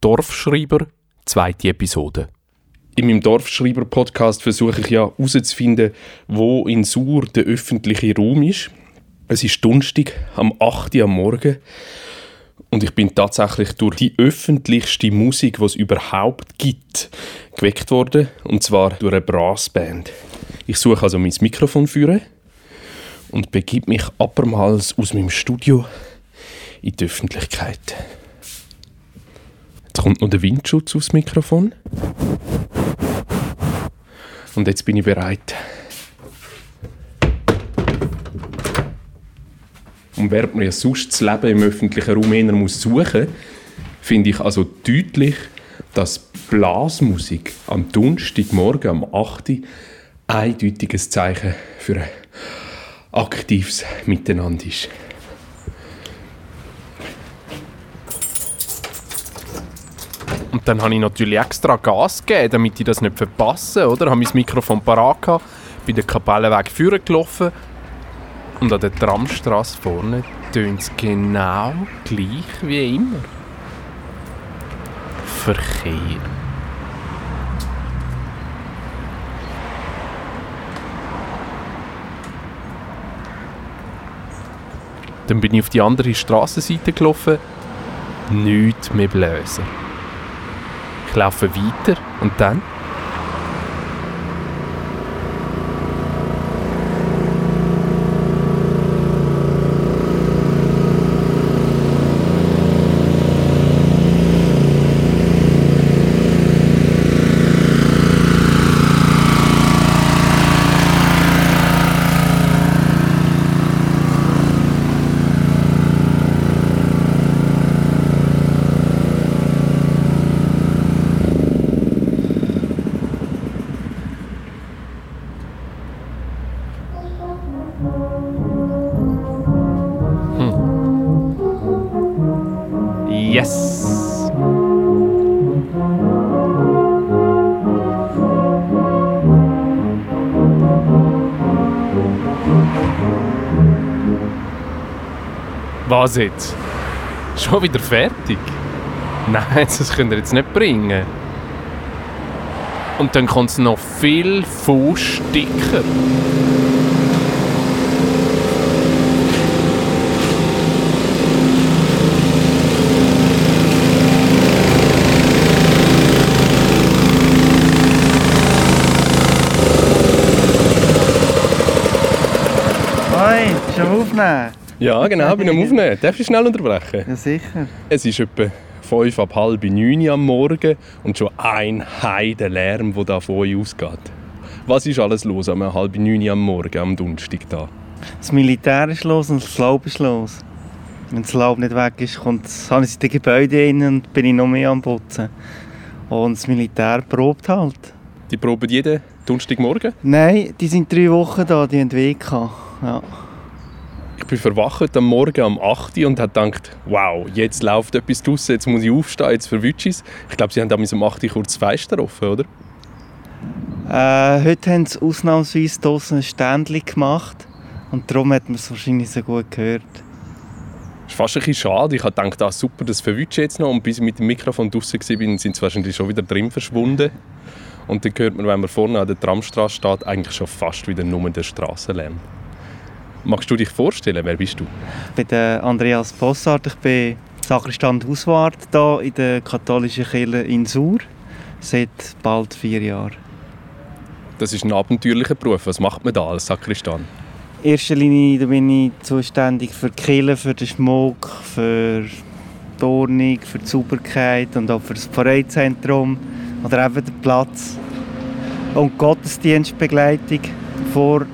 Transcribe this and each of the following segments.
Dorfschreiber, zweite Episode. In meinem Dorfschreiber-Podcast versuche ich ja herauszufinden, wo in Sur der öffentliche Raum ist. Es ist Donnerstag am 8. Uhr am Morgen und ich bin tatsächlich durch die öffentlichste Musik, die es überhaupt gibt, geweckt worden. Und zwar durch eine Brassband. Ich suche also mein Mikrofon führen und begib mich abermals aus meinem Studio in die Öffentlichkeit. Jetzt kommt noch der Windschutz aufs Mikrofon. Und jetzt bin ich bereit. Und während man ja sonst das Leben im öffentlichen Raum eher muss suchen finde ich also deutlich, dass Blasmusik am Donnerstagmorgen am 8. Uhr eindeutiges Zeichen für ein aktives Miteinander ist. Dann habe ich natürlich extra Gas gegeben, damit ich das nicht verpasse, oder? Ich habe mein Mikrofon parat gehabt, bin den Kapellenweg führen gelaufen und an der Tramstrasse vorne tönt es genau gleich wie immer. Verkehr. Dann bin ich auf die andere Straßenseite gelaufen. Nichts mehr blösen. Ich laufe weiter. Und dann Was jetzt? Schon wieder fertig? Nein, das könnt ihr jetzt nicht bringen. Und dann kommt es noch viel Fußsticker. Hoi, bist du am Aufnehmen? Ja, genau, bin am Aufnehmen. Darf ich schnell unterbrechen? Ja, sicher. Es ist etwa fünf ab halb neun am Morgen und schon ein Heidenlärm, der da von euch ausgeht. Was ist alles los am halb neun am Morgen, am Donnerstag da? Das Militär ist los und das Laub ist los. Wenn das Laub nicht weg ist, kommt, habe ich in den Gebäuden rein und bin ich noch mehr am Putzen. Und das Militär probt halt. Die proben jeden Donnerstagmorgen. Nein, die sind drei Wochen da, die haben Weg gehabt. Ja. Ich bin verwacht am Morgen um 8 Uhr und habe gedacht, wow, jetzt läuft etwas draussen, jetzt muss ich aufstehen, jetzt verwünscht es. Ich glaube, sie haben damals um 8 Uhr kurz Fenster offen, oder? Äh, heute haben sie ausnahmsweise draussen ein Ständchen gemacht. Und darum hat man es wahrscheinlich so gut gehört. Das ist fast ein bisschen schade. Ich habe gedacht, ah, super, das verwünscht jetzt noch. Und bis ich mit dem Mikrofon draussen war, sind sie wahrscheinlich schon wieder drin verschwunden. Und dann hört man, wenn man vorne an der Tramstraße steht, eigentlich schon fast wieder nur den Strassenlärm. Magst du dich vorstellen, wer bist du? Ich bin der Andreas Bossart, ich bin Sacristan Hauswart hier in der katholischen Kirche in Sur seit bald vier Jahren. Das ist ein abenteuerlicher Beruf. Was macht man da als Sakristan? In erster Linie bin ich zuständig für die Kirche, für den Schmuck, für die Ordnung, für die Sauberkeit und auch für das Pfarreizentrum oder eben den Platz. Und Gottesdienstbegleitung vor,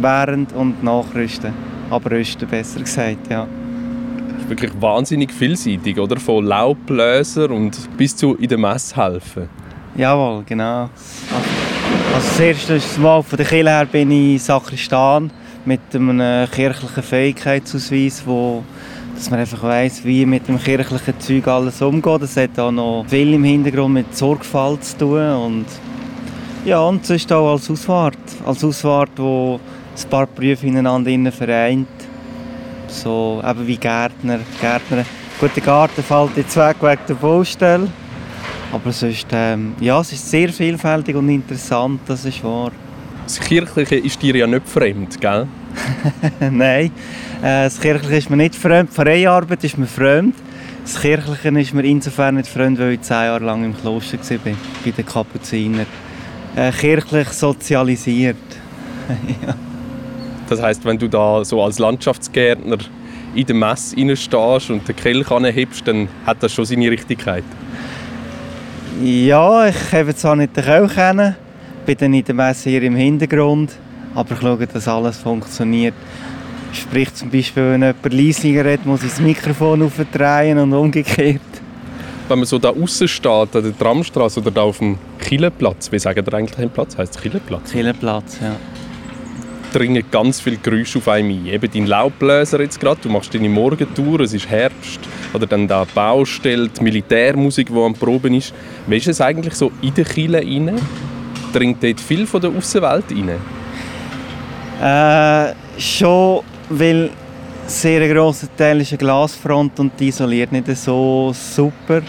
während und nachrüsten. Abrüsten, besser gesagt, ja. Das ist wirklich wahnsinnig vielseitig, oder? Von Laubbläser und bis zu in der Messe helfen. Jawohl, genau. Also das erste Mal von der Kirche her bin ich Sakristan mit einem kirchlichen Fähigkeitsausweis, wo dass man einfach weiss, wie mit dem kirchlichen Zeug alles umgeht. Das hat auch noch viel im Hintergrund mit Sorgfalt zu tun und ja, und sonst auch als Auswart. Als Auswart, wo ein paar Berufe ineinander vereint. So eben wie Gärtner, Gärtner, Gut, der Garten fällt jetzt weg wegen der Baustelle. Aber sonst, ähm, ja, es ist sehr vielfältig und interessant, das ist wahr. Das Kirchliche ist dir ja nicht fremd, gell? Nein, äh, das Kirchliche ist mir nicht fremd. Die Freiarbeit ist mir fremd. Das Kirchliche ist mir insofern nicht fremd, weil ich zehn Jahre lang im Kloster war, bei den Kapuzinern. Äh, kirchlich sozialisiert. ja. Das heißt, wenn du da so als Landschaftsgärtner in der Messe stehst und den Kelch anhebst, dann hat das schon seine Richtigkeit. Ja, ich habe zwar nicht den Kelch kennen, bin dann in der Messe hier im Hintergrund, aber ich schaue, dass alles funktioniert. Sprich zum Beispiel, wenn jemand leisiger redet, muss ich das Mikrofon aufdrehen und umgekehrt. Wenn man so da außen steht, an der Tramstraße oder da auf dem Killenplatz, wie sagen ihr eigentlich den Platz? Heißt Killenplatz? Killenplatz, ja dringen ganz viele Geräusche auf einem ein. Eben dein Laubbläser jetzt gerade, du machst deine Morgentour, es ist Herbst. Oder dann da Baustelle, die Militärmusik, die am Proben ist. Wie ist es eigentlich so in den Kielen rein? Dringt dort viel von der Außenwelt rein? Äh, schon, weil sehr ein grosser Teil ist eine Glasfront und die isoliert nicht so super.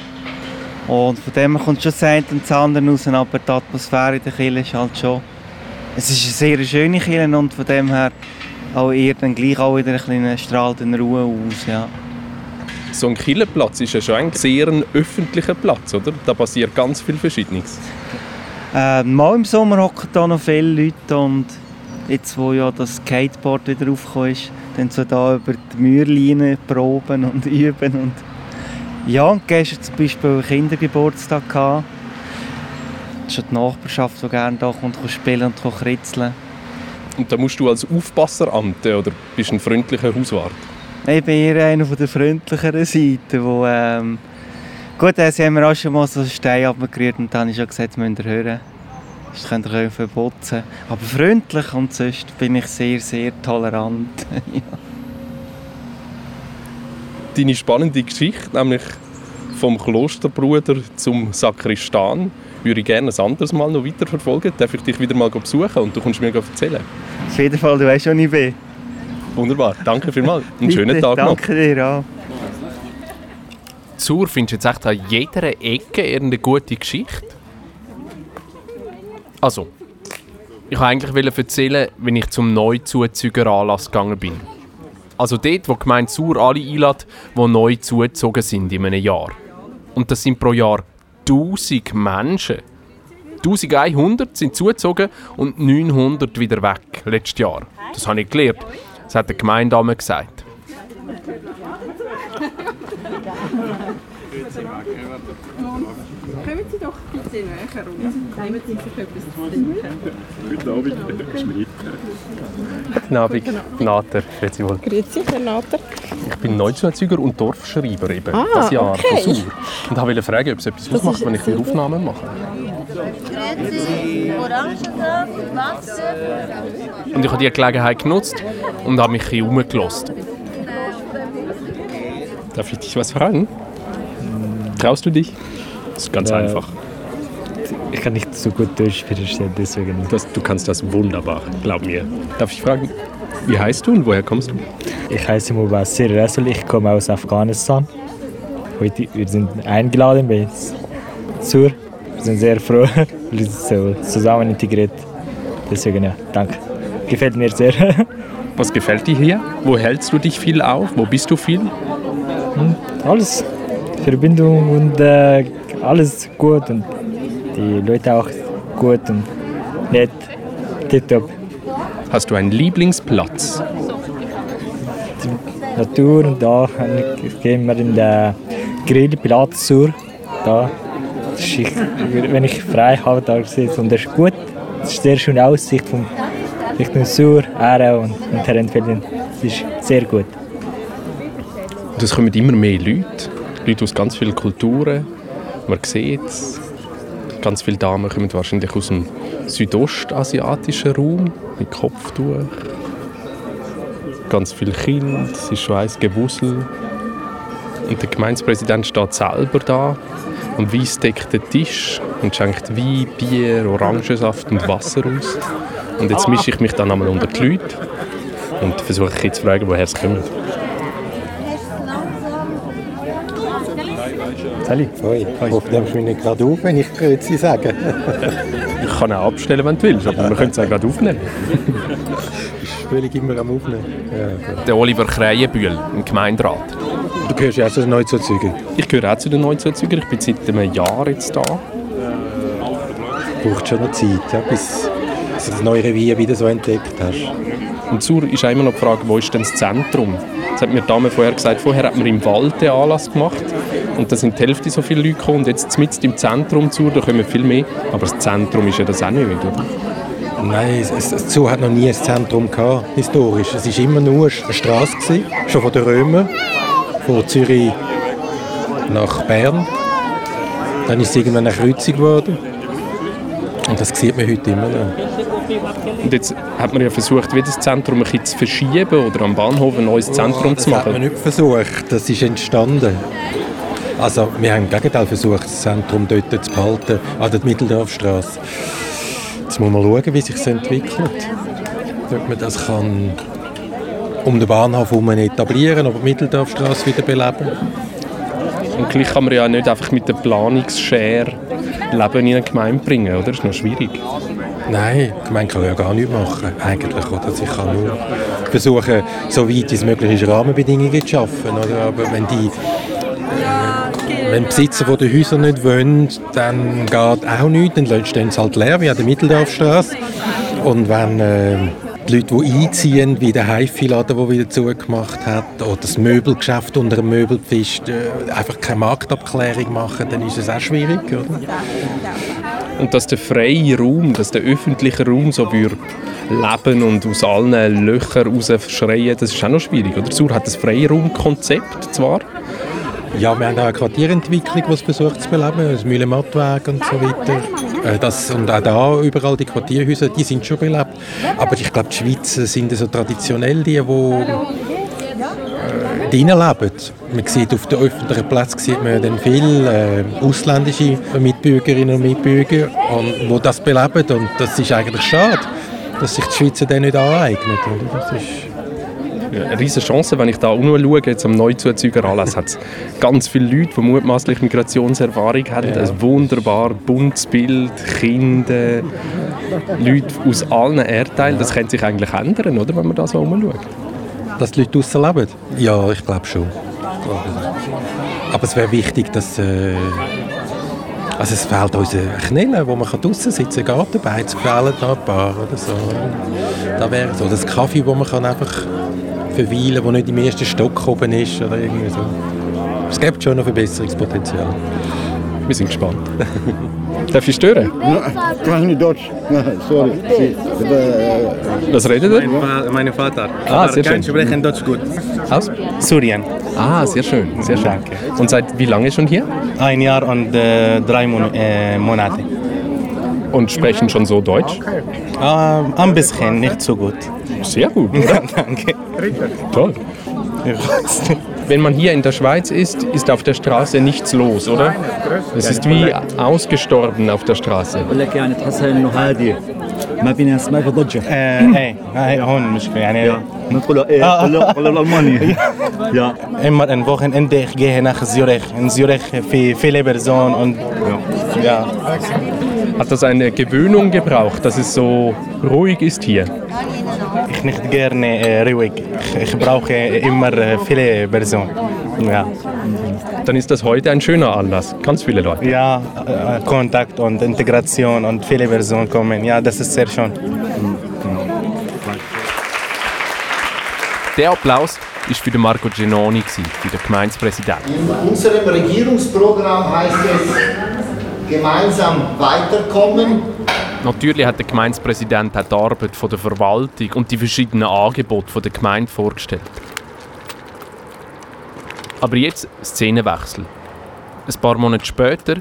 Und von dem kommt schon das eine und das andere raus, aber die Atmosphäre in der Kirche ist halt schon es ist eine sehr schöne Kirche und von dem her auch eher dann gleich auch wieder ein bisschen strahlt in Ruhe aus. Ja. So ein Kirchenplatz ist ja schon ein sehr öffentlicher Platz, oder? Da passiert ganz viel Verschiedenes. Äh, mal im Sommer hocken da noch viele Leute und jetzt, wo ja das Skateboard wieder aufgekommen ist, dann so da über die Mührleine proben und üben und ja, und gestern zum Beispiel einen Kindergeburtstag gehabt schon die Nachbarschaft, die gerne da kommt, spielen und kritzeln. Und da musst du als Aufpasser amten oder bist du ein freundlicher Hauswart? Ich bin eher einer von der freundlicheren Seite, wo ähm, gut, äh, sie haben mir auch schon mal so einen Stein abgerührt und dann habe ich schon gesagt, das müsst ihr hören. Das könnt ihr verbotzen. Aber freundlich und sonst bin ich sehr, sehr tolerant. ja. Deine spannende Geschichte, nämlich vom Klosterbruder zum Sakristan, würde ich gerne ein anderes Mal noch weiterverfolgen. Darf ich dich wieder mal besuchen und du kommst mir erzählen? Auf jeden Fall, du weißt, wo ich bin. Wunderbar, danke vielmals. Einen schönen Tag noch. Danke dir auch. Zur findest du jetzt echt an jeder Ecke eine gute Geschichte? Also, ich wollte eigentlich erzählen, wenn ich zum Neuzuzügeranlass gegangen bin. Also dort, wo die Gemeinde Sur alle einlädt, die neu zugezogen sind in einem Jahr. Und das sind pro Jahr 1000 Menschen. 1100 sind zugezogen und 900 wieder weg, letztes Jahr. Das habe ich gelernt. Das hat der Gemeindame gesagt. Kommen Sie doch bitte näher rum. Nehmen Sie sich etwas zu trinken. Guten Abend, Schmidt. Guten Abend, Nater. Grüezi wohl. Grüezi, Herr Nater. Ich bin Neuzuzüger und Dorfschreiber eben, ah, das Jahr okay. von Sur. Und wollte fragen, ob es etwas das ausmacht, wenn ich die Aufnahmen mache. Grüezi, Orangensaft, Wasser. Und ich habe die Gelegenheit genutzt und habe mich ein bisschen umgelassen. Darf ich dich was fragen? Traust du dich? Das ist ganz äh, einfach. Ich kann nicht so gut Deutsch verstehen, deswegen. Das, du kannst das wunderbar, glaub mir. Darf ich fragen, wie heißt du und woher kommst du? Ich heiße Mubasir Rasul, ich komme aus Afghanistan. Heute wir sind eingeladen bei Sur. Wir sind sehr froh, wir sind so zusammen integriert. Deswegen ja, danke. Gefällt mir sehr. Was gefällt dir hier? Wo hältst du dich viel auf? Wo bist du viel? Hm, alles. Verbindung und äh, alles gut und die Leute auch gut und nett. Tipptopp. Hast du einen Lieblingsplatz? Die Natur und da gehen wir in den Grillplatz zur. Da. Ich, wenn ich frei habe, da sitze und das ist gut. Das ist sehr schöne Aussicht von Richtung Sur, Aare und, und Herrenfelden. Das ist sehr gut. Und es kommen immer mehr Leute, Leute aus ganz vielen Kulturen. Man sieht es. Ganz viele Damen kommen wahrscheinlich aus dem südostasiatischen Raum mit Kopftuch. Ganz viele Kinder, es ist Gewusel. Und der Gemeindepräsident steht selber da am weißdeckten Tisch und schenkt Wein, Bier, Orangensaft und Wasser aus. Und jetzt mische ich mich dann einmal unter die Leute und versuche zu fragen, woher es kommt. Sally. Hoi. Hoffe, du nimmst mich nicht gerade auf, wenn ich Grüezi sage. Ich kann auch abstellen, wenn du willst, aber wir können es auch gerade aufnehmen. Ich bin völlig immer am Aufnehmen. Ja, Der Oliver Krähenbühl, im Gemeinderat. Du gehörst ja auch zu den Neuzuzügern. Ich gehöre auch zu den Neuzuzügern. Ich bin seit einem Jahr jetzt da. Braucht schon noch Zeit, ja, bis du das neue Revier wieder so entdeckt hast. Und Sur ist auch immer noch die Frage, wo ist denn das Zentrum? Das hat mir die Dame vorher gesagt. Vorher hat man im Wald den Anlass gemacht. Und da sind die Hälfte so viele Leute gekommen. Und jetzt mitten im Zentrum Sur, da kommen viel mehr. Aber das Zentrum ist ja das auch nicht, oder? Nein, es, es, das Zoo hat noch nie ein Zentrum gehabt, historisch. Es war immer nur eine Straße, gewesen, schon von den Römern, von Zürich nach Bern. Dann ist es irgendwann eine Kreuzung geworden. Und das sieht man heute immer noch. Und jetzt hat man ja versucht, wie das Zentrum ein bisschen zu verschieben oder am Bahnhof ein neues Zentrum das zu hat man machen. nicht versucht, das ist entstanden. Also wir haben im Gegenteil versucht, das Zentrum dort zu behalten, an der Mitteldorfstraße. Jetzt muss man schauen, wie sich entwickelt. Ob man das kann um den Bahnhof herum etablieren, aber die Mitteldorfstraße wieder beleben. Und gleich kann man ja nicht einfach mit der Planungsschere Leben in eine Gemeinde bringen, oder? Das ist noch schwierig. Nein, die Gemeinde kann ja gar nichts machen, eigentlich. Oder? Sie kann nur versuchen, so weit es möglich ist, Rahmenbedingungen zu schaffen. Oder? Aber wenn die, wenn die Besitzer von den Häusern nicht wollen, dann geht auch nichts, dann stehen sie halt leer, wie an der Mitteldorfstraße. Und wenn äh, die Leute, die einziehen, wie der Haifi-Laden, der wieder zugemacht hat, oder das Möbelgeschäft unter dem Möbelpfist, äh, einfach keine Marktabklärung machen, dann ist es auch schwierig. Oder? Und dass der freie Raum, dass der öffentliche Raum so würde leben und aus allen Löchern raus schreien, das ist auch noch schwierig. Oder? Sur hat das Freiraumkonzept zwar, Ja, wir haben auch eine Quartierentwicklung, die es versucht zu beleben, das Mühlenmattweg und so weiter. Äh, Das, und auch da, überall die Quartierhäuser, die sind schon belebt. Aber ich glaube, die Schweizer sind so traditionell die, die äh, drinnen leben. Man sieht auf den öffentlichen Plätzen sieht man dann viele äh, ausländische Mitbürgerinnen und Mitbürger, und, die das beleben. Und das ist eigentlich schade, dass sich die Schweizer dann nicht aneignen. Das ist eine riesige Chance, wenn ich da nur schaue, jetzt am Neuzuzügeranlass, hat es ganz viele Leute, die mutmaßlich Migrationserfahrung haben. Ein wunderbar buntes Bild, Kinder, Leute aus allen Erdteilen. Das könnte sich eigentlich ändern, oder, wenn man da so umschaut. Dass die Leute draussen leben? Ja, ich glaube schon. Aber es wäre wichtig, dass... Äh, also es fehlt uns ein Knillen, wo man kann draussen sitzen kann. Gartenbeiz fehlen da ein paar oder so. Da wäre so das Kaffee, wo man kann einfach verweilen wo nicht im ersten Stock oben ist oder irgendwie so. Es gibt schon noch Verbesserungspotenzial. Wir sind gespannt. Darf ich stören? Kann ich nicht Deutsch? Sorry. Was redet ihr? Mein, Vater. Ah, Aber sehr kann schön. sprechen Deutsch gut. Aus? Syrien. Ah, sehr schön, sehr schön. Danke. Und seit wie lange schon hier? Ein Jahr und äh, drei Mon äh, Monate Und sprechen schon so Deutsch? Ähm, ein bisschen, nicht so gut. Sehr gut, oder? Danke. Toll. Wenn man hier in der Schweiz ist, ist auf der Straße nichts los, oder? Es ist wie ausgestorben auf der Straße. بقول لك يعني تحسها انه هادي ما في ناس ما في ضجه äh, ey, hey, هون مشكلة يعني ندخل ايه قول له قول له الالماني يا immer ein Wochenende ich gehe nach Zürich. In Zürich für viele Personen und ja. hat das eine Gewöhnung gebraucht, dass es so ruhig ist hier? Ich nicht gerne äh, ruhig. Ich, ich brauche immer äh, viele Personen. Ja. Dann ist das heute ein schöner Anlass. Ganz viele Leute. Ja, äh, Kontakt und Integration und viele Personen kommen. Ja, das ist sehr schön. Der Applaus war für den Marco Genoni, für den Gemeindepräsidenten. In unserem Regierungsprogramm heißt es gemeinsam weiterkommen. Natürlich hat der Gemeindepräsident auch die Arbeit der Verwaltung und die verschiedenen Angebote der Gemeinde vorgestellt. Aber jetzt Szenenwechsel. Ein paar Monate später,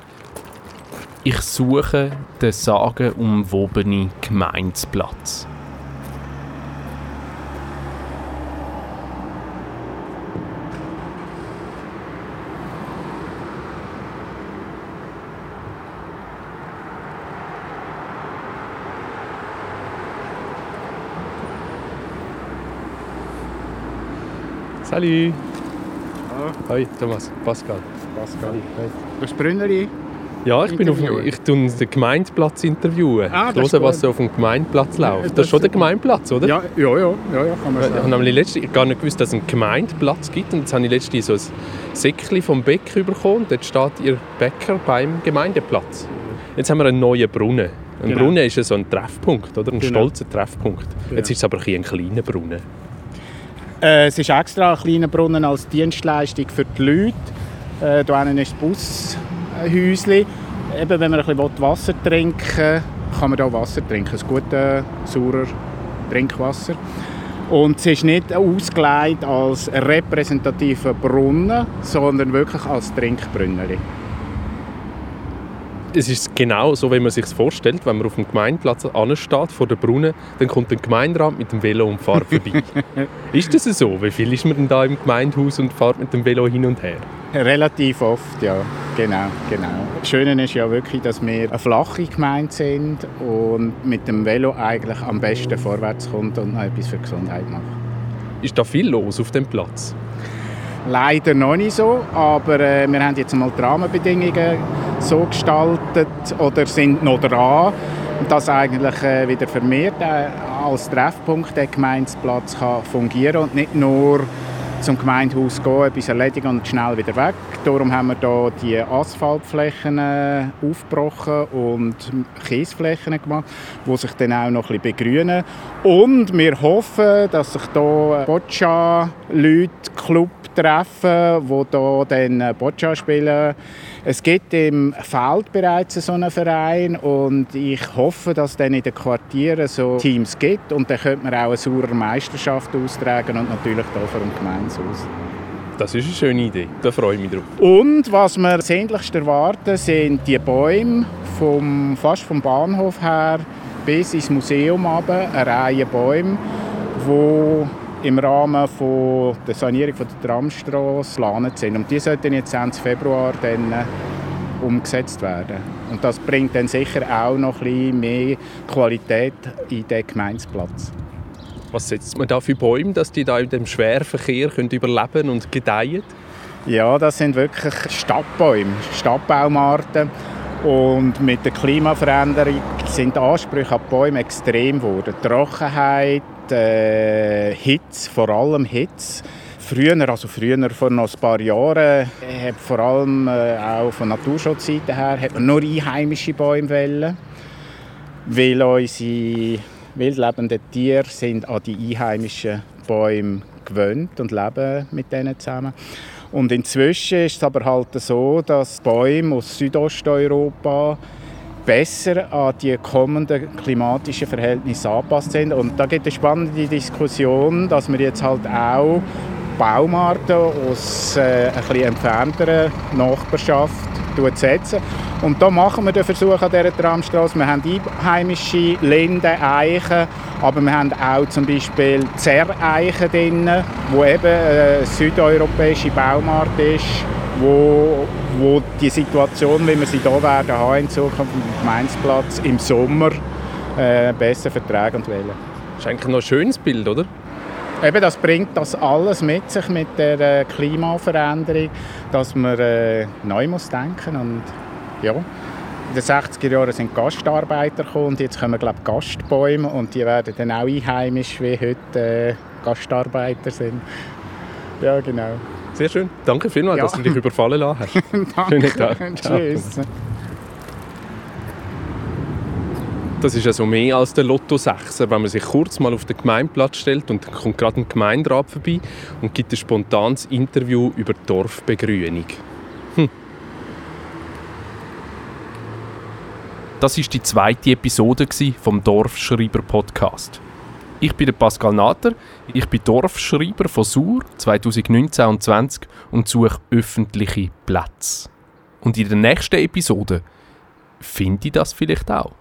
ich suche den sagenumwobenen Gemeindeplatz. Salut! Hoi, Thomas, Pascal. Pascal. Das Brünneri. Ja, ich bin auf ich tue den Gemeindeplatz interviewen. Ah, ich höre, was so auf dem Gemeindeplatz läuft. das Das ist schon der. Gemeindeplatz, oder? Ja, ja, ja, ja, ja kann man Ich habe sagen. nämlich letztens gar nicht gewusst, dass es einen Gemeindeplatz gibt. Und jetzt habe ich letztens so ein Säckchen vom Bäcker bekommen. Und dort steht ihr Bäcker beim Gemeindeplatz. Jetzt haben wir einen neuen Brunnen. Ein Genau. Brunnen ist ja so ein Treffpunkt, oder? Ein Genau. stolzer Treffpunkt. Jetzt ist es aber ein kleiner Brunnen. Äh, es ist extra ein kleiner Brunnen als Dienstleistung für die Leute. Äh, hier hinten ist das Bushäuschen. Eben, wenn man ein bisschen Wasser trinken will, kann man hier Wasser trinken. Ein gutes, saurer Trinkwasser. Und es ist nicht ausgelegt als repräsentativer Brunnen, sondern wirklich als Trinkbrünneli. Es ist genau so, wie man sich vorstellt. Wenn man auf dem Gemeindeplatz ansteht, vor dem Brunnen, dann kommt der Gemeinderat mit dem Velo und fährt vorbei. ist das so? Wie viel ist man denn da im Gemeindehaus und fährt mit dem Velo hin und her? Relativ oft, ja. Genau, genau. Das Schöne ist ja wirklich, dass wir eine flache Gemeinde sind und mit dem Velo eigentlich am besten vorwärts kommt und noch etwas für die Gesundheit macht. Ist da viel los auf dem Platz? Leider noch nicht so, aber äh, wir haben jetzt mal die Rahmenbedingungen so gestaltet oder sind noch dran, dass eigentlich äh, wieder vermehrt äh, als Treffpunkt der Gemeindeplatz kann fungieren und nicht nur zum Gemeindehaus gehen, etwas erledigen und schnell wieder weg. Darum haben wir hier die Asphaltflächen äh, aufgebrochen und Kiesflächen gemacht, die sich dann auch noch ein bisschen begrünen. Und wir hoffen, dass sich hier Boccia-Leute, Club treffen, die hier dann Boccia spielen. Es gibt im Feld bereits so einen Verein und ich hoffe, dass es dann in den Quartieren so Teams gibt und dann könnte man auch eine saure Meisterschaft austragen und natürlich hier vor dem Gemeindehaus. Das ist eine schöne Idee. Da freue ich mich drauf. Und was wir sehnlichst erwarten, sind die Bäume vom, fast vom Bahnhof her bis ins Museum runter, eine Reihe Bäume, die im Rahmen von der Sanierung von der Tramstrasse geplant sind. Und die sollten jetzt Ende Februar dann äh, umgesetzt werden. Und das bringt dann sicher auch noch ein bisschen mehr Qualität in den Gemeindeplatz. Was setzt man da für Bäume, dass die da in dem Schwerverkehr können überleben und gedeihen? Ja, das sind wirklich Stadtbäume, Stadtbaumarten. Und mit der Klimaveränderung sind die Ansprüche an die Bäume extrem geworden. Trockenheit, äh, Hitze, vor allem Hitze. Früher, also früher vor noch ein paar Jahren, hat vor allem äh, auch von Naturschutzseite her, hat man nur einheimische Bäume wollen, weil unsere wildlebenden Tiere sind an die einheimischen Bäume gewöhnt und leben mit denen zusammen. Und inzwischen ist es aber halt so, dass Bäume aus Südosteuropa besser an die kommenden klimatischen Verhältnisse angepasst sind. Und da gibt es eine spannende Diskussion, dass wir jetzt halt auch Baumarten aus äh, bisschen entfernteren Nachbarschaft setzen. Und da machen wir den Versuch an dieser Tramstrasse. Wir haben einheimische Linden, Eichen, aber wir haben auch zum Beispiel Zerreichen drin, wo eben eine südeuropäische Baumart ist, wo, wo die Situation, wie wir sie hier werden haben in Zukunft auf dem Gemeinsplatz im Sommer äh, besser vertragen und wählen. Das ist eigentlich noch ein schönes Bild, oder? Eben, das bringt das alles mit sich mit der äh, Klimaveränderung, dass man äh, neu muss denken und ja. In den 60er Jahren sind Gastarbeiter gekommen und jetzt kommen glaube ich, Gastbäume und die werden dann auch einheimisch, wie heute äh, Gastarbeiter sind. Ja, genau. Sehr schön. Danke vielmals, Ja. dass du dich überfallen lassen hast. Danke. Schönen Tag. Tschüss. Das ist also mehr als der Lotto 6, wenn man sich kurz mal auf den Gemeindeplatz stellt und dann kommt gerade ein Gemeinderat vorbei und gibt ein spontanes Interview über die Dorfbegrünung. Hm. Das ist die zweite Episode vom Dorfschreiber Podcast. Ich bin Pascal Natter, ich bin Dorfschreiber von Sur 2019 und 20 und suche öffentliche Plätze. Und in der nächsten Episode finde ich das vielleicht auch.